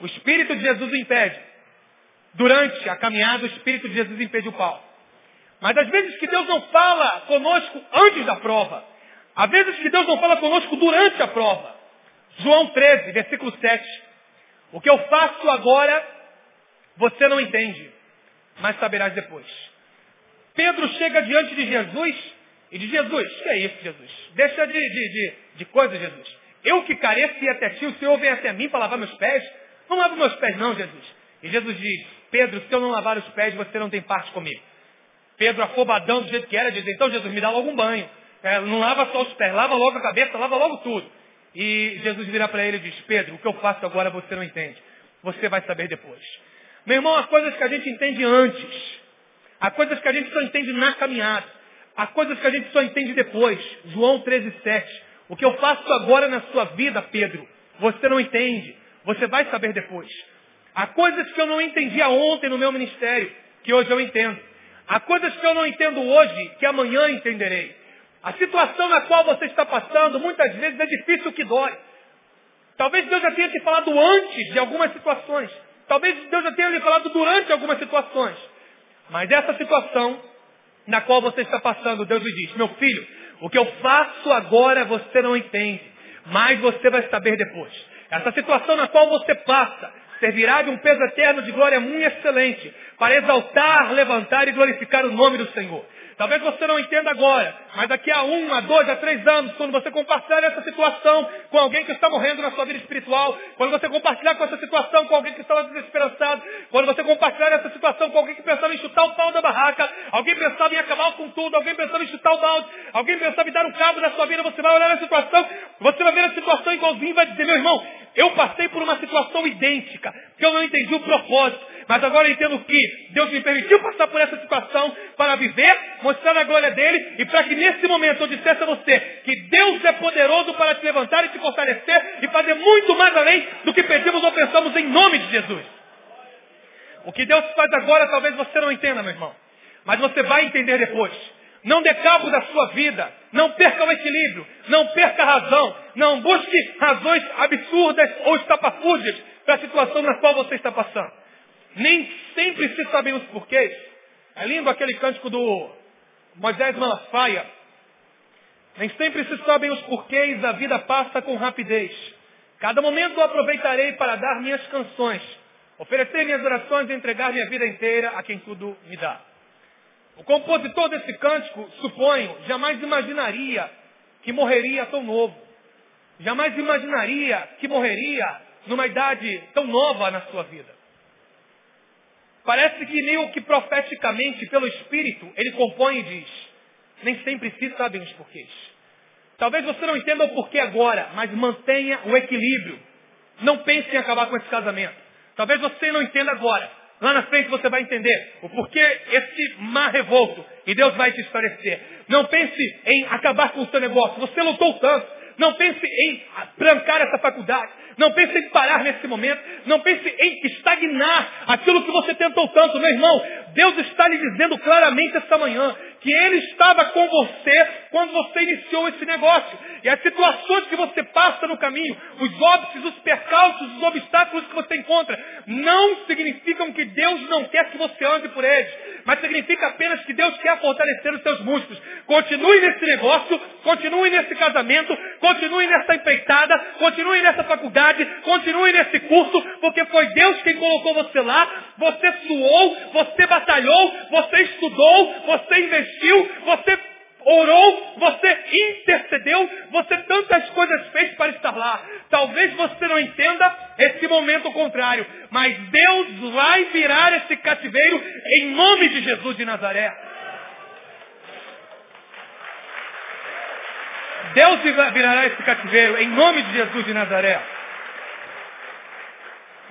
O Espírito de Jesus o impede. Durante a caminhada, o Espírito de Jesus impediu Paulo. Mas às vezes que Deus não fala conosco antes da prova, Há vezes que Deus não fala conosco durante a prova. João 13, versículo 7. O que eu faço agora, você não entende, mas saberás depois. Pedro chega diante de Jesus e diz, Jesus, o que é isso, Jesus? Deixa de, de, de, de coisa, Jesus. Eu que careço ir até ti, o Senhor vem até mim para lavar meus pés? Não lava meus pés não, Jesus. E Jesus diz, Pedro, se eu não lavar os pés, você não tem parte comigo. Pedro, afobadão do jeito que era, diz, então Jesus, me dá logo um banho. É, não lava só os pés, lava logo a cabeça, lava logo tudo. E Jesus vira para ele e diz, Pedro, o que eu faço agora você não entende. Você vai saber depois. Meu irmão, há coisas que a gente entende antes. Há coisas que a gente só entende na caminhada. Há coisas que a gente só entende depois. João 13, 7. O que eu faço agora na sua vida, Pedro, você não entende. Você vai saber depois. Há coisas que eu não entendia ontem no meu ministério, que hoje eu entendo. Há coisas que eu não entendo hoje, que amanhã entenderei. A situação na qual você está passando, muitas vezes é difícil que dói. Talvez Deus já tenha te falado antes de algumas situações. Talvez Deus já tenha lhe falado durante algumas situações. Mas essa situação na qual você está passando, Deus lhe diz, meu filho, o que eu faço agora você não entende, mas você vai saber depois. Essa situação na qual você passa servirá de um peso eterno de glória muito excelente, para exaltar, levantar e glorificar o nome do Senhor. Talvez você não entenda agora, mas daqui a um, a dois, a três anos, quando você compartilhar essa situação com alguém que está morrendo na sua vida espiritual, quando você compartilhar com essa situação com alguém que estava desesperançado, quando você compartilhar essa situação com alguém que pensava em chutar o pau da barraca, alguém pensava em acabar com tudo, alguém pensava em chutar o balde, alguém pensava em dar um cabo da sua vida, você vai olhar a situação, você vai ver a situação igualzinho e vai dizer, meu irmão, eu passei por uma situação idêntica, que eu não entendi o propósito. Mas agora eu entendo que Deus me permitiu passar por essa situação para viver, mostrar a glória dele e para que nesse momento eu dissesse a você que Deus é poderoso para te levantar e te fortalecer e fazer muito mais além do que pedimos ou pensamos em nome de Jesus. O que Deus faz agora talvez você não entenda, meu irmão. Mas você vai entender depois. Não dê cabo da sua vida. Não perca o equilíbrio. Não perca a razão. Não busque razões absurdas ou estapafúrdias para a situação na qual você está passando. Nem sempre se sabem os porquês. É lindo aquele cântico do Moisés Malafaia. Nem sempre se sabem os porquês, a vida passa com rapidez. Cada momento eu aproveitarei para dar minhas canções, oferecer minhas orações e entregar minha vida inteira a quem tudo me dá. O compositor desse cântico, suponho, jamais imaginaria que morreria tão novo. Jamais imaginaria que morreria numa idade tão nova na sua vida. Parece que nem o que profeticamente, pelo Espírito, ele compõe e diz. Nem sempre se sabem os porquês. Talvez você não entenda o porquê agora, mas mantenha o equilíbrio. Não pense em acabar com esse casamento. Talvez você não entenda agora, Lá na frente você vai entender o porquê esse mar revolto. E Deus vai te esclarecer. Não pense em acabar com o seu negócio. Você lutou tanto. Não pense em trancar essa faculdade. Não pense em parar nesse momento. Não pense em estagnar aquilo que você tentou tanto. Meu irmão, Deus está lhe dizendo claramente esta manhã que Ele estava com você quando você iniciou esse negócio. E as situações que você passa no caminho, os óbices, os percalços, os obstáculos que você encontra, não significam que Deus não quer que você ande por eles, mas significa apenas que Deus quer fortalecer os seus músculos. Continue nesse negócio, continue nesse casamento, continue nessa empreitada, continue nessa faculdade, continue nesse curso, porque foi Deus quem colocou você lá, você suou, você batalhou, você estudou, você investiu, você orou, você intercedeu, você tantas coisas fez para estar lá. Talvez você não entenda esse momento contrário, mas Deus vai virar esse cativeiro em nome de Jesus de Nazaré. Deus virará esse cativeiro em nome de Jesus de Nazaré.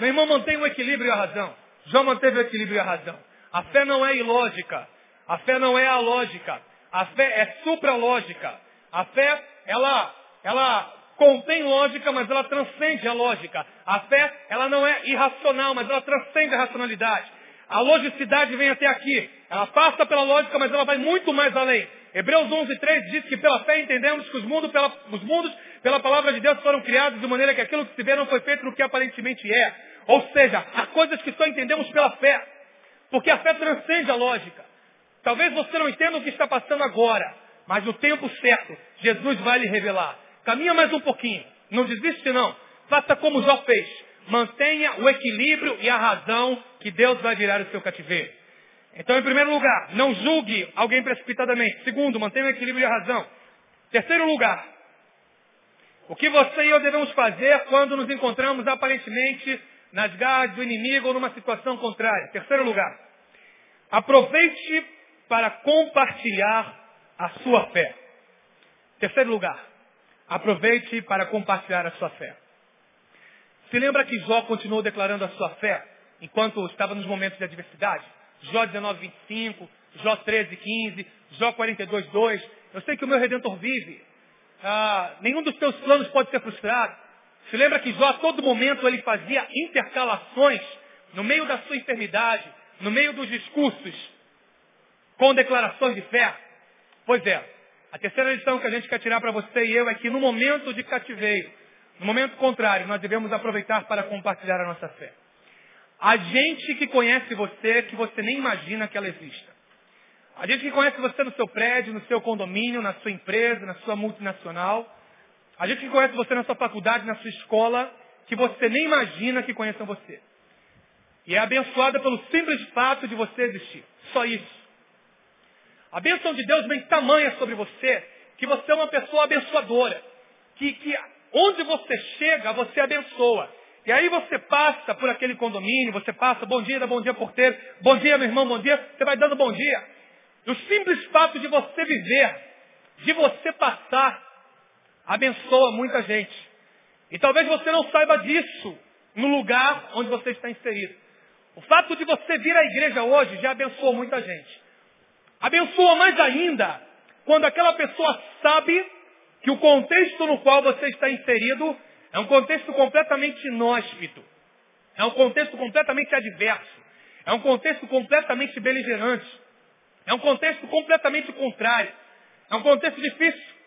Meu irmão, mantém o equilíbrio e a razão. João manteve o equilíbrio e a razão. A fé não é ilógica. A fé não é alógica. A fé é supralógica. A fé, ela, ela contém lógica, mas ela transcende a lógica. A fé, ela não é irracional, mas ela transcende a racionalidade. A logicidade vem até aqui. Ela passa pela lógica, mas ela vai muito mais além. Hebreus 11, 3 diz que pela fé entendemos que os mundos, pela, os mundos, pela palavra de Deus, foram criados de maneira que aquilo que se vê não foi feito no que aparentemente é. Ou seja, há coisas que só entendemos pela fé. Porque a fé transcende a lógica. Talvez você não entenda o que está passando agora, mas no tempo certo, Jesus vai lhe revelar. Caminha mais um pouquinho. Não desiste não. Faça como Jó fez. Mantenha o equilíbrio e a razão que Deus vai virar o seu cativeiro. Então, em primeiro lugar, não julgue alguém precipitadamente. Segundo, mantenha o equilíbrio e a razão. Terceiro lugar, o que você e eu devemos fazer quando nos encontramos aparentemente nas garras do inimigo ou numa situação contrária? Terceiro lugar, aproveite para compartilhar a sua fé. Terceiro lugar, aproveite para compartilhar a sua fé. Se lembra que Jó continuou declarando a sua fé enquanto estava nos momentos de adversidade? Jó 19, 25, Jó 13, 15, Jó 42, 2. Eu sei que o meu Redentor vive. Ah, nenhum dos teus planos pode ser frustrado. Se lembra que Jó a todo momento ele fazia intercalações no meio da sua enfermidade, no meio dos discursos, com declarações de fé? Pois é. A terceira lição que a gente quer tirar para você e eu é que no momento de cativeiro, no momento contrário, nós devemos aproveitar para compartilhar a nossa fé. Há gente que conhece você que você nem imagina que ela exista. Há gente que conhece você no seu prédio, no seu condomínio, na sua empresa, na sua multinacional. Há gente que conhece você na sua faculdade, na sua escola, que você nem imagina que conheçam você. E é abençoada pelo simples fato de você existir. Só isso. A bênção de Deus vem tamanha sobre você que você é uma pessoa abençoadora. Que, que onde você chega, você abençoa. E aí você passa por aquele condomínio, você passa, bom dia, bom dia porteiro, bom dia meu irmão, bom dia, você vai dando bom dia. E o simples fato de você viver, de você passar, abençoa muita gente. E talvez você não saiba disso no lugar onde você está inserido. O fato de você vir à igreja hoje já abençoou muita gente. Abençoa mais ainda quando aquela pessoa sabe que o contexto no qual você está inserido é um contexto completamente inóspito. É um contexto completamente adverso. É um contexto completamente beligerante. É um contexto completamente contrário. É um contexto difícil.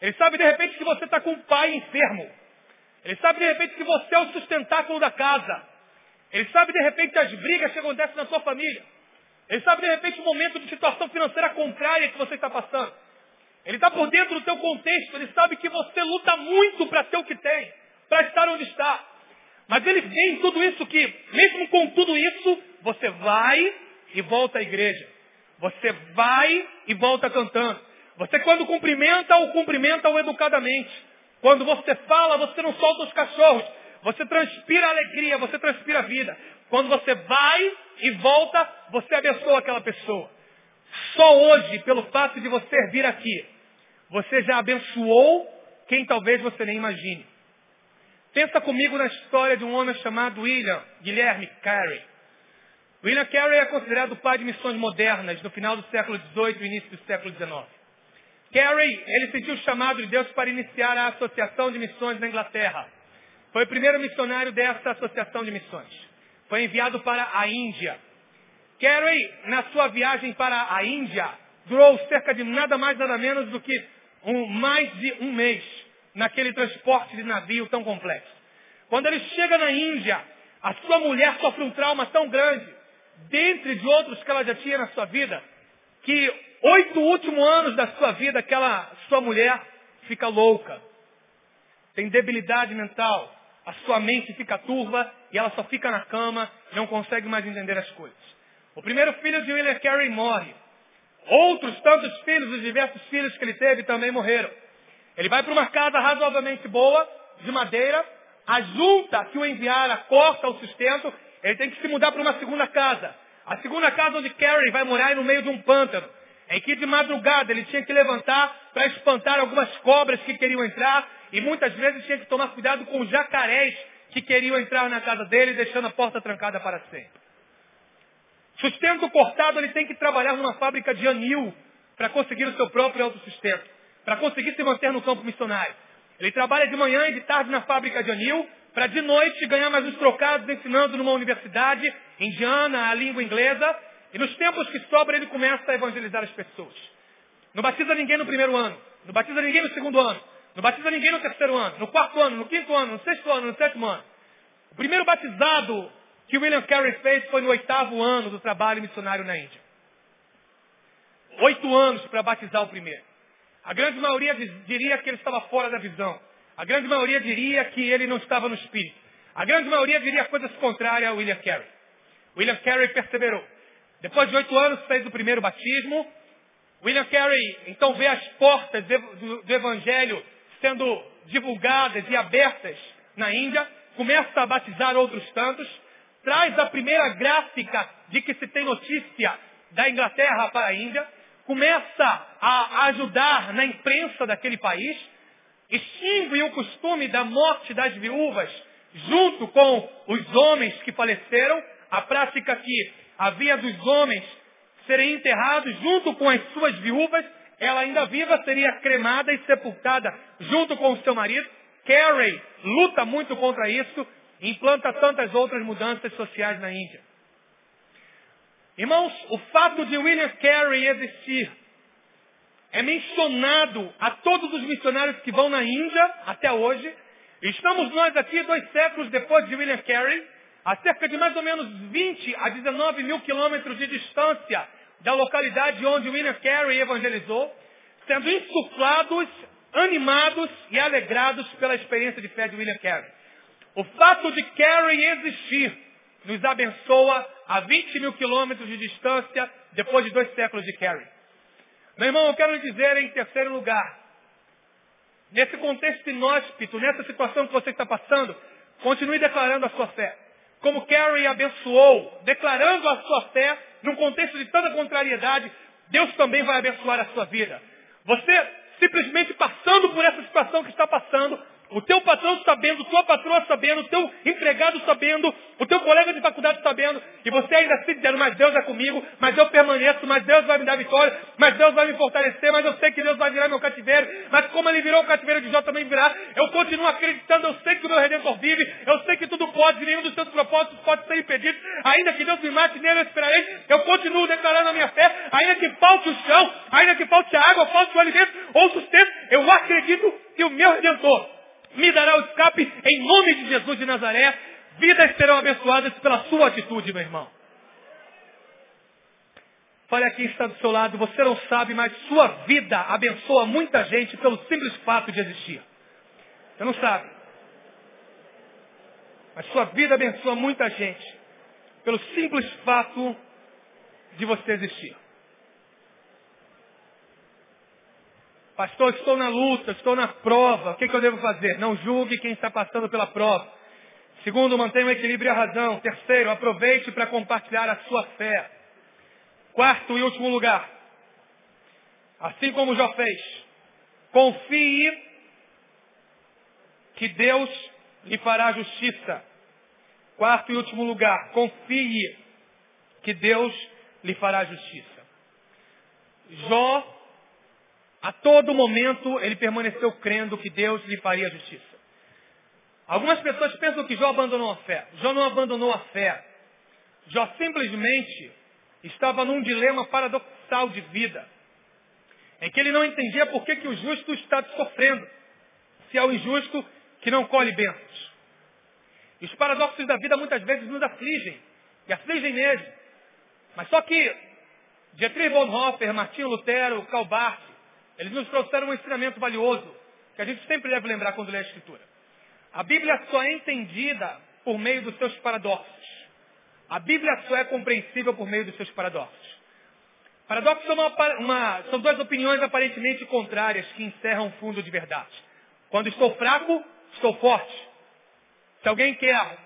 Ele sabe de repente que você está com um pai enfermo. Ele sabe de repente que você é o sustentáculo da casa. Ele sabe de repente as brigas que acontecem na sua família. Ele sabe de repente o momento de situação financeira contrária que você está passando. Ele está por dentro do teu contexto. Ele sabe que você luta muito para ter o que tem para estar onde está. Mas ele vê em tudo isso que, mesmo com tudo isso, você vai e volta à igreja. Você vai e volta cantando. Você quando cumprimenta, o cumprimenta o educadamente. Quando você fala, você não solta os cachorros. Você transpira alegria, você transpira vida. Quando você vai e volta, você abençoa aquela pessoa. Só hoje, pelo fato de você vir aqui, você já abençoou quem talvez você nem imagine. Pensa comigo na história de um homem chamado William Guilherme Carey. William Carey é considerado o pai de missões modernas no final do século XVIII e início do século XIX. Carey, ele sentiu o chamado de Deus para iniciar a Associação de Missões na Inglaterra. Foi o primeiro missionário dessa Associação de Missões. Foi enviado para a Índia. Carey, na sua viagem para a Índia, durou cerca de nada mais nada menos do que um, mais de um mês naquele transporte de navio tão complexo. Quando ele chega na Índia, a sua mulher sofre um trauma tão grande, dentre de outros que ela já tinha na sua vida, que oito últimos anos da sua vida, aquela sua mulher fica louca. Tem debilidade mental. A sua mente fica turva e ela só fica na cama, não consegue mais entender as coisas. O primeiro filho de William Carey morre. Outros tantos filhos, os diversos filhos que ele teve também morreram. Ele vai para uma casa razoavelmente boa, de madeira, a junta que o enviara corta o sustento, ele tem que se mudar para uma segunda casa. A segunda casa onde Carrie vai morar é no meio de um pântano, em que de madrugada ele tinha que levantar para espantar algumas cobras que queriam entrar, e muitas vezes tinha que tomar cuidado com os jacarés que queriam entrar na casa dele, deixando a porta trancada para sempre. Sustento cortado, ele tem que trabalhar numa fábrica de anil para conseguir o seu próprio autossustento para conseguir se manter no campo missionário. Ele trabalha de manhã e de tarde na fábrica de anil, para de noite ganhar mais uns trocados ensinando numa universidade indiana a língua inglesa. E nos tempos que sobram ele começa a evangelizar as pessoas. Não batiza ninguém no primeiro ano, não batiza ninguém no segundo ano, não batiza ninguém no terceiro ano, no quarto ano, no quinto ano, no sexto ano, no sétimo ano. O primeiro batizado que William Carey fez foi no oitavo ano do trabalho missionário na Índia. Oito anos para batizar o primeiro. A grande maioria diria que ele estava fora da visão. A grande maioria diria que ele não estava no espírito. A grande maioria diria coisas contrárias a William Carey. William Carey perseverou. Depois de oito anos fez o primeiro batismo. William Carey então vê as portas do, Evangelho sendo divulgadas e abertas na Índia. Começa a batizar outros tantos. Traz a primeira gráfica de que se tem notícia da Inglaterra para a Índia começa a ajudar na imprensa daquele país, extingue o costume da morte das viúvas junto com os homens que faleceram, a prática que havia dos homens serem enterrados junto com as suas viúvas, ela ainda viva seria cremada e sepultada junto com o seu marido. Carey luta muito contra isso, implanta tantas outras mudanças sociais na Índia. Irmãos, o fato de William Carey existir é mencionado a todos os missionários que vão na Índia até hoje. Estamos nós aqui dois séculos depois de William Carey, a cerca de mais ou menos 20 a 19 mil quilômetros de distância da localidade onde William Carey evangelizou, sendo insuflados, animados e alegrados pela experiência de fé de William Carey. O fato de Carey existir nos abençoa a 20 mil quilômetros de distância depois de dois séculos de Carey. Meu irmão, eu quero lhe dizer em terceiro lugar, nesse contexto inóspito, nessa situação que você está passando, continue declarando a sua fé. Como Carey abençoou, declarando a sua fé, num contexto de tanta contrariedade, Deus também vai abençoar a sua vida. Você simplesmente passando por essa situação que está passando, o teu patrão sabendo, tua patroa sabendo, o teu empregado sabendo, o teu colega de faculdade sabendo, e você ainda se dizendo, mas Deus é comigo, mas eu permaneço, mas Deus vai me dar vitória, mas Deus vai me fortalecer, mas eu sei que Deus vai virar meu cativeiro, mas como ele virou o cativeiro de Jó também virá, eu continuo acreditando, eu sei que o meu Redentor vive, eu sei que tudo pode, nenhum dos seus propósitos pode ser impedido, ainda que Deus me mate, nele eu esperarei, eu continuo declarando a minha fé, ainda que falte o chão, ainda que falte a água, falte o alimento ou sustento, eu acredito que o meu Redentor me dará o escape em nome de Jesus de Nazaré. Vidas serão abençoadas pela sua atitude, meu irmão. Olha quem está do seu lado, você não sabe, mas sua vida abençoa muita gente pelo simples fato de existir. Você não sabe. Mas sua vida abençoa muita gente pelo simples fato de você existir. Pastor, estou na luta, estou na prova. O que, que eu devo fazer? Não julgue quem está passando pela prova. Segundo, mantenha o equilíbrio e a razão. Terceiro, aproveite para compartilhar a sua fé. Quarto e último lugar, assim como já fez, confie que Deus lhe fará justiça. Quarto e último lugar, confie que Deus lhe fará justiça. Jó a todo momento ele permaneceu crendo que Deus lhe faria justiça. Algumas pessoas pensam que Jó abandonou a fé. Jó não abandonou a fé. Jó simplesmente estava num dilema paradoxal de vida. Em que ele não entendia por que, que o justo está sofrendo. Se é o injusto que não colhe bênçãos. E os paradoxos da vida muitas vezes nos afligem. E afligem mesmo. Mas só que Dietrich Bonhoeffer, Martinho Lutero, Karl Barth, eles nos trouxeram um ensinamento valioso, que a gente sempre deve lembrar quando lê a Escritura. A Bíblia só é entendida por meio dos seus paradoxos. A Bíblia só é compreensível por meio dos seus paradoxos. Paradoxos são, uma, uma, são duas opiniões aparentemente contrárias que encerram um fundo de verdade. Quando estou fraco, estou forte. Se alguém quer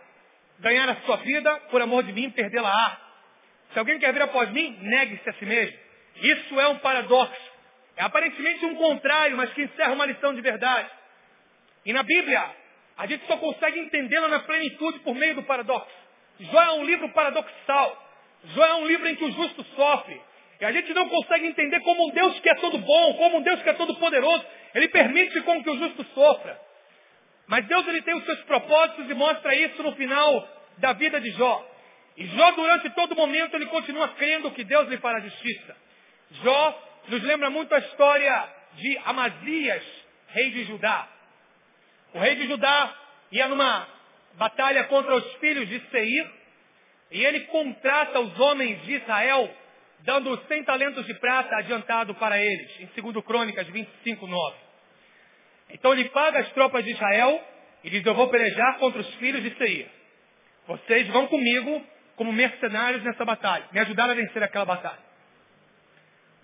ganhar a sua vida, por amor de mim, perdê-la-á. Se alguém quer vir após mim, negue-se a si mesmo. Isso é um paradoxo. É aparentemente um contrário, mas que encerra uma lição de verdade. E na Bíblia, a gente só consegue entendê-la na plenitude por meio do paradoxo. Jó é um livro paradoxal. Jó é um livro em que o justo sofre. E a gente não consegue entender como um Deus que é todo bom, como um Deus que é todo poderoso, ele permite com que o justo sofra. Mas Deus ele tem os seus propósitos e mostra isso no final da vida de Jó. E Jó, durante todo momento, ele continua crendo que Deus lhe fará justiça. Jó nos lembra muito a história de Amazias, rei de Judá. O rei de Judá ia numa batalha contra os filhos de Seir, e ele contrata os homens de Israel, dando 100 talentos de prata adiantado para eles, em 2 Crônicas 25, 9. Então ele paga as tropas de Israel e diz, eu vou pelejar contra os filhos de Seir. Vocês vão comigo como mercenários nessa batalha, me ajudar a vencer aquela batalha.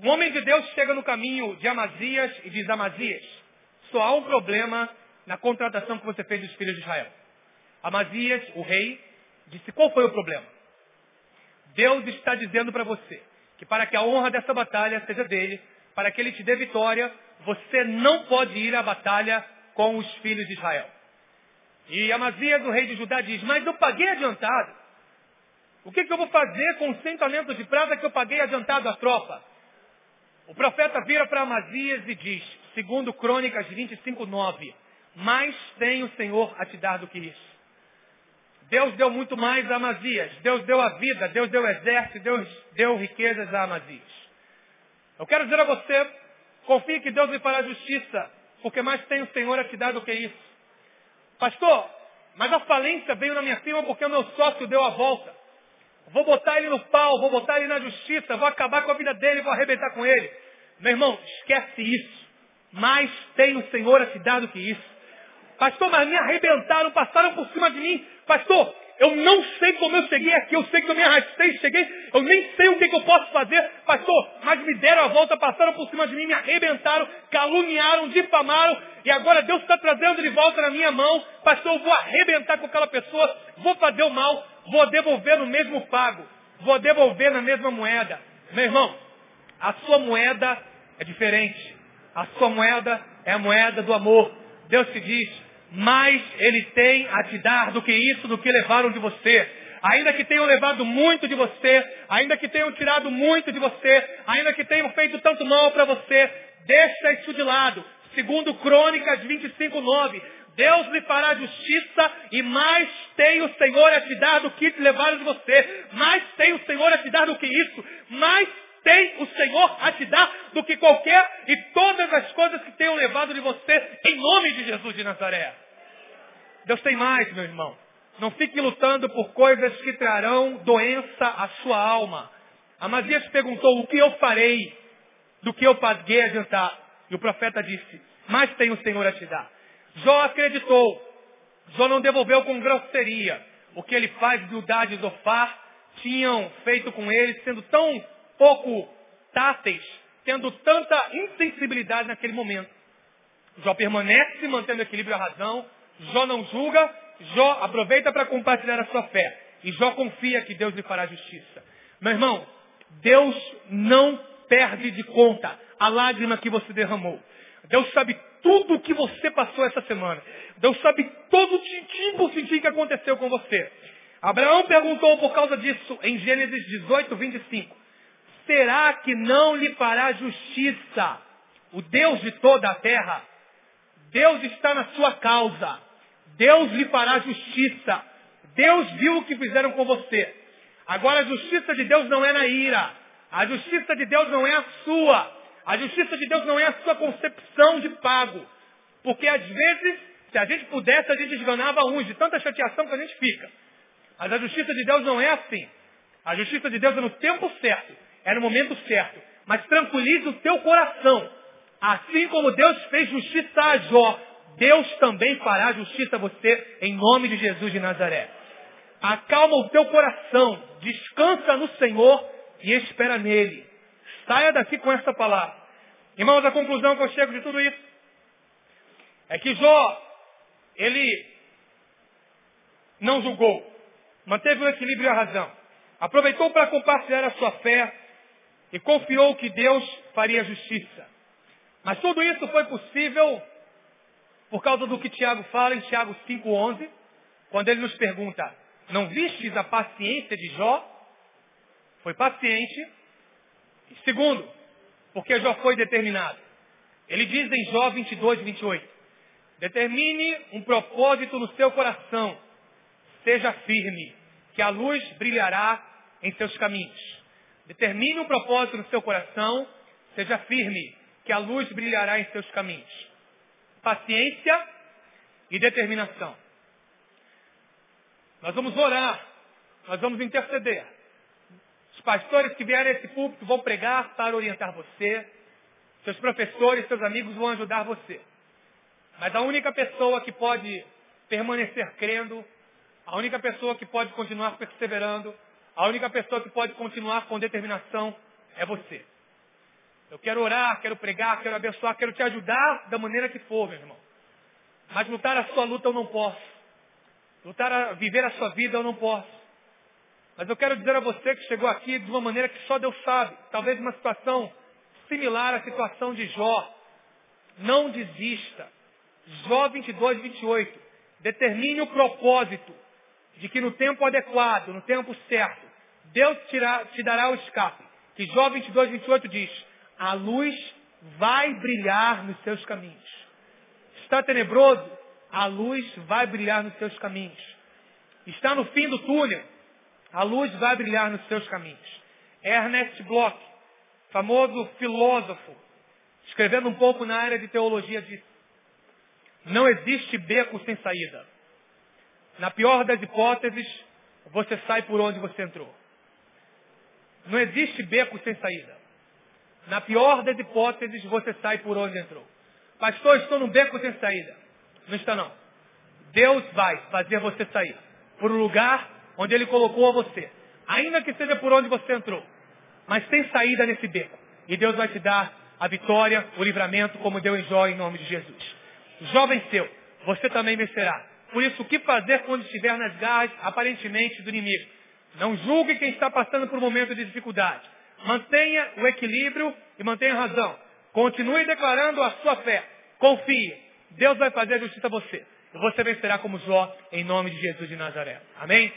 Um homem de Deus chega no caminho de Amazias e diz, Amazias, só há um problema na contratação que você fez dos filhos de Israel. Amazias, o rei, disse, qual foi o problema? Deus está dizendo para você que para que a honra dessa batalha seja dele, para que ele te dê vitória, você não pode ir à batalha com os filhos de Israel. E Amazias, o rei de Judá, diz, mas eu paguei adiantado. O que, que eu vou fazer com os 100 talentos de prata que eu paguei adiantado à tropa? O profeta vira para Amazias e diz, segundo Crônicas 25, 9, mais tem o Senhor a te dar do que isso. Deus deu muito mais a Amazias. Deus deu a vida, Deus deu exército, Deus deu riquezas a Amazias. Eu quero dizer a você, confie que Deus lhe fará justiça, porque mais tem o Senhor a te dar do que isso. Pastor, Mas a falência veio na minha firma porque o meu sócio deu a volta. Vou botar ele no pau, vou botar ele na justiça, vou acabar com a vida dele, vou arrebentar com ele. Meu irmão, esquece isso. Mais tem o Senhor a te dar do que isso. Pastor, mas me arrebentaram, passaram por cima de mim. Pastor, eu não sei como eu cheguei aqui, eu sei que eu me arrastei, cheguei, eu nem sei o que, que, eu posso fazer, pastor, mas me deram a volta, passaram por cima de mim, me arrebentaram, caluniaram, difamaram, e agora Deus está trazendo de volta na minha mão, pastor, eu vou arrebentar com aquela pessoa, vou fazer o mal, vou devolver no mesmo pago, vou devolver na mesma moeda. Meu irmão, a sua moeda é diferente. A sua moeda é a moeda do amor. Deus te diz, mais Ele tem a te dar do que isso, do que levaram de você. Ainda que tenham levado muito de você, ainda que tenham tirado muito de você, ainda que tenham feito tanto mal para você, deixa isso de lado. Segundo Crônicas 25, 9, Deus lhe fará justiça e mais tem o Senhor a te dar do que levaram de você. Mais tem o Senhor a te dar do que isso. Mais tem o Senhor a te dar do que qualquer e todas as coisas que tenham levado de você, em nome de Jesus de Nazaré. Deus tem mais, meu irmão. Não fique lutando por coisas que trarão doença à sua alma. Amazias perguntou, o que eu farei do que eu paguei adiantar? E o profeta disse, mais tem o Senhor a te dar. Jó acreditou. Jó não devolveu com grosseria. O que ele faz, Bildade e Zofar, tinham feito com ele, sendo tão pouco táteis, tendo tanta insensibilidade naquele momento. Jó permanece mantendo equilíbrio e a razão. Jó não julga. Jó aproveita para compartilhar a sua fé. E Jó confia que Deus lhe fará justiça. Meu irmão, Deus não perde de conta a lágrima que você derramou. Deus sabe tudo o que você passou essa semana. Deus sabe todo o tintim por tintim que aconteceu com você. Abraão perguntou por causa disso em Gênesis 18, 25 será que não lhe fará justiça o Deus de toda a terra? Deus está na sua causa. Deus lhe fará justiça. Deus viu o que fizeram com você. Agora a justiça de Deus não é na ira. A justiça de Deus não é a sua. A justiça de Deus não é a sua concepção de pago. Porque às vezes, se a gente pudesse, a gente esganava uns de tanta chateação que a gente fica. Mas a justiça de Deus não é assim. A justiça de Deus é no tempo certo é no momento certo. Mas tranquilize o teu coração. Assim como Deus fez justiça a Jó, Deus também fará justiça a você em nome de Jesus de Nazaré. Acalma o teu coração, descansa no Senhor e espera nele. Saia daqui com essa palavra. Irmãos, a conclusão que eu chego de tudo isso é que Jó, ele não julgou, manteve o equilíbrio e a razão. Aproveitou para compartilhar a sua fé, e confiou que Deus faria justiça. Mas tudo isso foi possível por causa do que Tiago fala em Tiago 5,11, quando ele nos pergunta, não vistes a paciência de Jó? Foi paciente. E segundo, porque Jó foi determinado. Ele diz em Jó 22, 28, determine um propósito no seu coração, seja firme, que a luz brilhará em seus caminhos. Determine um propósito no seu coração, seja firme, que a luz brilhará em seus caminhos. Paciência e determinação. Nós vamos orar, nós vamos interceder. Pastores que vierem a esse púlpito vão pregar para orientar você. Seus professores, seus amigos vão ajudar você. Mas a única pessoa que pode permanecer crendo, a única pessoa que pode continuar perseverando, a única pessoa que pode continuar com determinação é você. Eu quero orar, quero pregar, quero abençoar, quero te ajudar da maneira que for, meu irmão. Mas lutar a sua luta eu não posso. Lutar a viver a sua vida eu não posso. Mas eu quero dizer a você que chegou aqui de uma maneira que só Deus sabe. Talvez uma situação similar à situação de Jó. Não desista. Jó 22, 28. Determine o propósito de que no tempo adequado, no tempo certo, Deus te dará o escape. Que Jó 22, 28 diz, a luz vai brilhar nos seus caminhos. Está tenebroso? A luz vai brilhar nos seus caminhos. Está no fim do túnel? A luz vai brilhar nos seus caminhos. Ernest Bloch, famoso filósofo, escrevendo um pouco na área de teologia, disse, não existe beco sem saída. Na pior das hipóteses, você sai por onde você entrou. Não existe beco sem saída. Na pior das hipóteses, você sai por onde entrou. Pastor, estou num beco sem saída. Não está não. Deus vai fazer você sair por um lugar onde Ele colocou a você. Ainda que seja por onde você entrou. Mas tem saída nesse beco. E Deus vai te dar a vitória, o livramento, como deu em Jó, em nome de Jesus. Jó venceu. Você também vencerá. Por isso, o que fazer quando estiver nas garras, aparentemente, do inimigo? Não julgue quem está passando por um momento de dificuldade. Mantenha o equilíbrio e mantenha a razão. Continue declarando a sua fé. Confie. Deus vai fazer justiça a você. E você vencerá como Jó, em nome de Jesus de Nazaré. Amém?